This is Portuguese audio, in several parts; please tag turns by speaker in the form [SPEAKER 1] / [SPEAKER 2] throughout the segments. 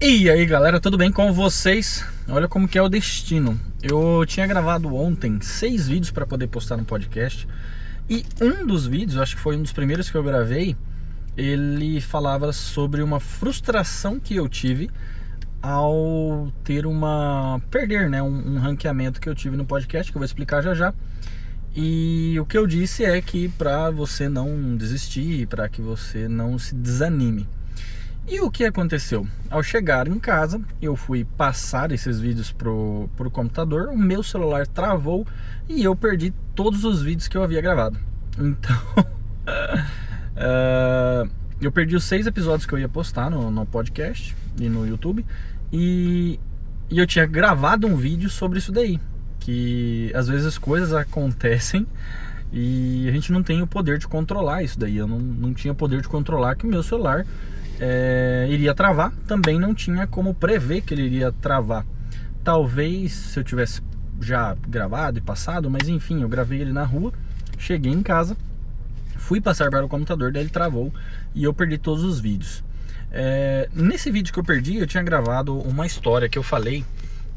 [SPEAKER 1] E aí galera, tudo bem com vocês? Olha como que é o destino. Eu tinha gravado ontem seis vídeos para poder postar no podcast e um dos vídeos, acho que foi um dos primeiros que eu gravei, ele falava sobre uma frustração que eu tive ao ter uma perder, né, um, um ranqueamento que eu tive no podcast que eu vou explicar já já. E o que eu disse é que para você não desistir, para que você não se desanime. E o que aconteceu? Ao chegar em casa, eu fui passar esses vídeos pro, pro computador, o meu celular travou e eu perdi todos os vídeos que eu havia gravado. Então, uh, eu perdi os seis episódios que eu ia postar no, no podcast e no YouTube e, e eu tinha gravado um vídeo sobre isso daí, que às vezes coisas acontecem e a gente não tem o poder de controlar isso daí. Eu não, não tinha poder de controlar que o meu celular é, iria travar, também não tinha como prever que ele iria travar. Talvez se eu tivesse já gravado e passado, mas enfim, eu gravei ele na rua, cheguei em casa, fui passar para o computador, daí ele travou e eu perdi todos os vídeos. É, nesse vídeo que eu perdi, eu tinha gravado uma história que eu falei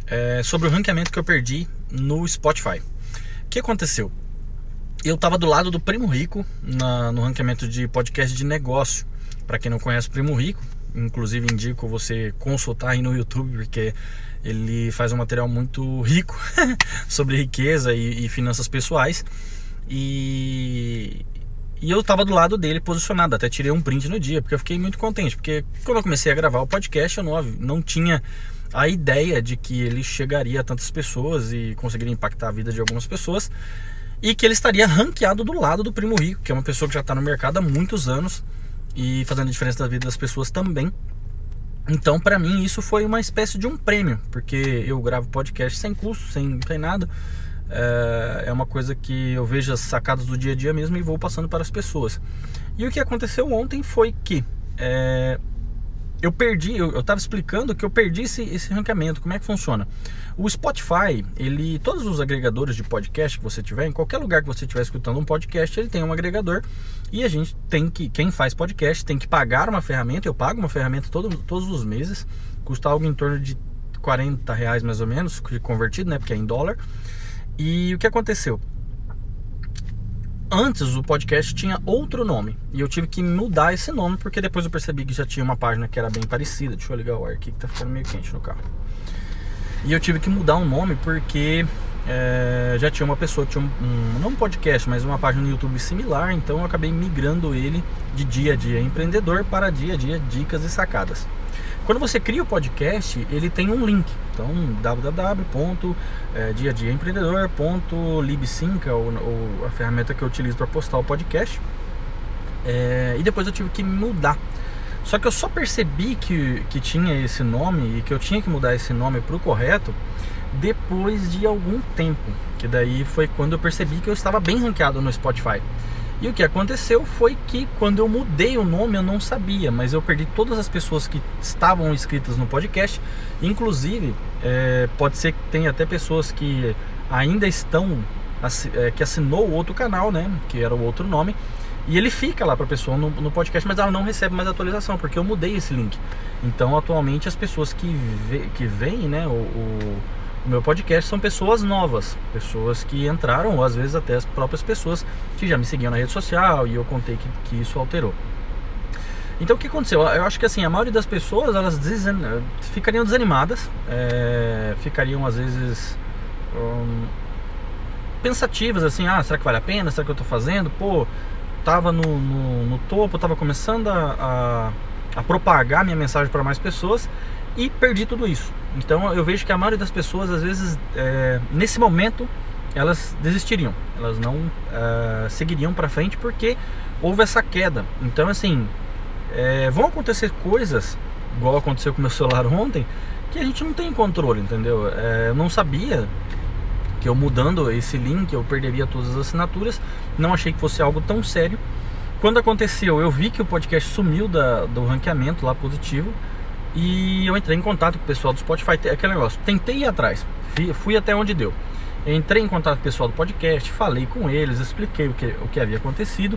[SPEAKER 1] é, sobre o ranqueamento que eu perdi no Spotify. O que aconteceu? Eu estava do lado do Primo Rico na, no ranqueamento de podcast de negócio. Para quem não conhece o Primo Rico, inclusive indico você consultar aí no YouTube, porque ele faz um material muito rico sobre riqueza e, e finanças pessoais. E, e eu estava do lado dele posicionado, até tirei um print no dia, porque eu fiquei muito contente, porque quando eu comecei a gravar o podcast, eu não, não tinha a ideia de que ele chegaria a tantas pessoas e conseguiria impactar a vida de algumas pessoas e que ele estaria ranqueado do lado do Primo Rico, que é uma pessoa que já está no mercado há muitos anos e fazendo a diferença da vida das pessoas também. Então, para mim, isso foi uma espécie de um prêmio, porque eu gravo podcast sem custo, sem, sem nada. É, é uma coisa que eu vejo as sacadas do dia a dia mesmo e vou passando para as pessoas. E o que aconteceu ontem foi que é, eu perdi, eu, estava explicando que eu perdi esse, esse ranqueamento, como é que funciona. O Spotify, ele, todos os agregadores de podcast que você tiver, em qualquer lugar que você estiver escutando um podcast, ele tem um agregador e a gente tem que, quem faz podcast tem que pagar uma ferramenta, eu pago uma ferramenta todo, todos os meses, custa algo em torno de 40 reais mais ou menos, convertido, né, porque é em dólar. E o que aconteceu? Antes o podcast tinha outro nome e eu tive que mudar esse nome porque depois eu percebi que já tinha uma página que era bem parecida. Deixa eu ligar o ar aqui que tá ficando meio quente no carro. E eu tive que mudar o nome porque é, já tinha uma pessoa tinha um, não um podcast, mas uma página no YouTube similar, então eu acabei migrando ele de dia a dia empreendedor para dia a dia dicas e sacadas. Quando você cria o podcast, ele tem um link. Então, www.diadiaempreendedor.libsync, é ou, ou a ferramenta que eu utilizo para postar o podcast. É, e depois eu tive que mudar. Só que eu só percebi que, que tinha esse nome e que eu tinha que mudar esse nome para o correto depois de algum tempo. Que daí foi quando eu percebi que eu estava bem ranqueado no Spotify. E o que aconteceu foi que quando eu mudei o nome eu não sabia, mas eu perdi todas as pessoas que estavam inscritas no podcast. Inclusive, é, pode ser que tenha até pessoas que ainda estão, é, que assinou o outro canal, né? Que era o outro nome. E ele fica lá para a pessoa no, no, podcast, mas ela não recebe mais atualização, porque eu mudei esse link. Então, atualmente, as pessoas que, vê, que veem né, o, o o meu podcast são pessoas novas, pessoas que entraram, ou às vezes até as próprias pessoas que já me seguiam na rede social e eu contei que, que isso alterou. Então o que aconteceu? Eu acho que assim, a maioria das pessoas elas desan... ficariam desanimadas, é... ficariam às vezes um... pensativas assim, ah, será que vale a pena? Será que eu estou fazendo? Pô, tava no, no, no topo, tava começando a, a, a propagar minha mensagem para mais pessoas e perdi tudo isso. Então eu vejo que a maioria das pessoas, às vezes, é, nesse momento, elas desistiriam, elas não uh, seguiriam para frente porque houve essa queda. Então, assim, é, vão acontecer coisas, igual aconteceu com meu celular ontem, que a gente não tem controle, entendeu? É, eu não sabia que eu mudando esse link eu perderia todas as assinaturas, não achei que fosse algo tão sério. Quando aconteceu, eu vi que o podcast sumiu da, do ranqueamento lá positivo e eu entrei em contato com o pessoal do Spotify, aquele negócio, tentei ir atrás, fui até onde deu. Entrei em contato com o pessoal do podcast, falei com eles, expliquei o que, o que havia acontecido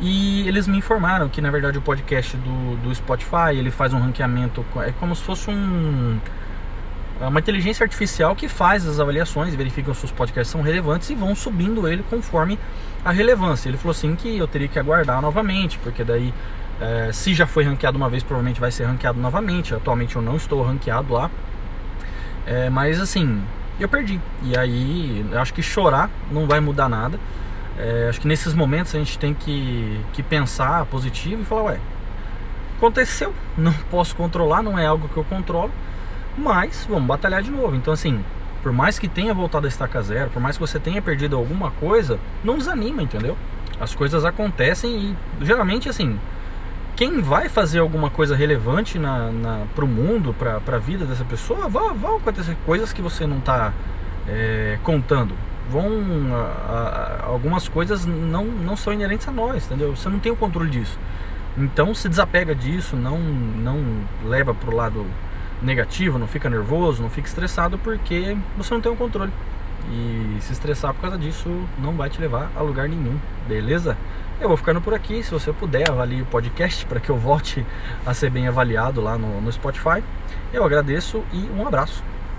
[SPEAKER 1] E eles me informaram que na verdade o podcast do, do Spotify ele faz um ranqueamento, é como se fosse um uma inteligência artificial que faz as avaliações, verifica se os podcasts são relevantes e vão subindo ele conforme a relevância. Ele falou assim que eu teria que aguardar novamente, porque daí é, se já foi ranqueado uma vez, provavelmente vai ser ranqueado novamente. Atualmente eu não estou ranqueado lá. É, mas assim, eu perdi. E aí, acho que chorar não vai mudar nada. É, acho que nesses momentos a gente tem que, que pensar positivo e falar, ué, aconteceu, não posso controlar, não é algo que eu controlo, mas vamos batalhar de novo. Então assim, por mais que tenha voltado a estaca zero, por mais que você tenha perdido alguma coisa, não desanima, entendeu? As coisas acontecem e geralmente assim, quem vai fazer alguma coisa relevante na, na, para o mundo, para a vida dessa pessoa, vão, vão acontecer coisas que você não está é, contando. Vão, a, a, algumas coisas não, não são inerentes a nós, entendeu? Você não tem o controle disso. Então se desapega disso, não, não leva para o lado negativo, não fica nervoso, não fica estressado, porque você não tem o controle. E se estressar por causa disso não vai te levar a lugar nenhum, beleza? Eu vou ficando por aqui. Se você puder, avalie o podcast para que eu volte a ser bem avaliado lá no, no Spotify. Eu agradeço e um abraço.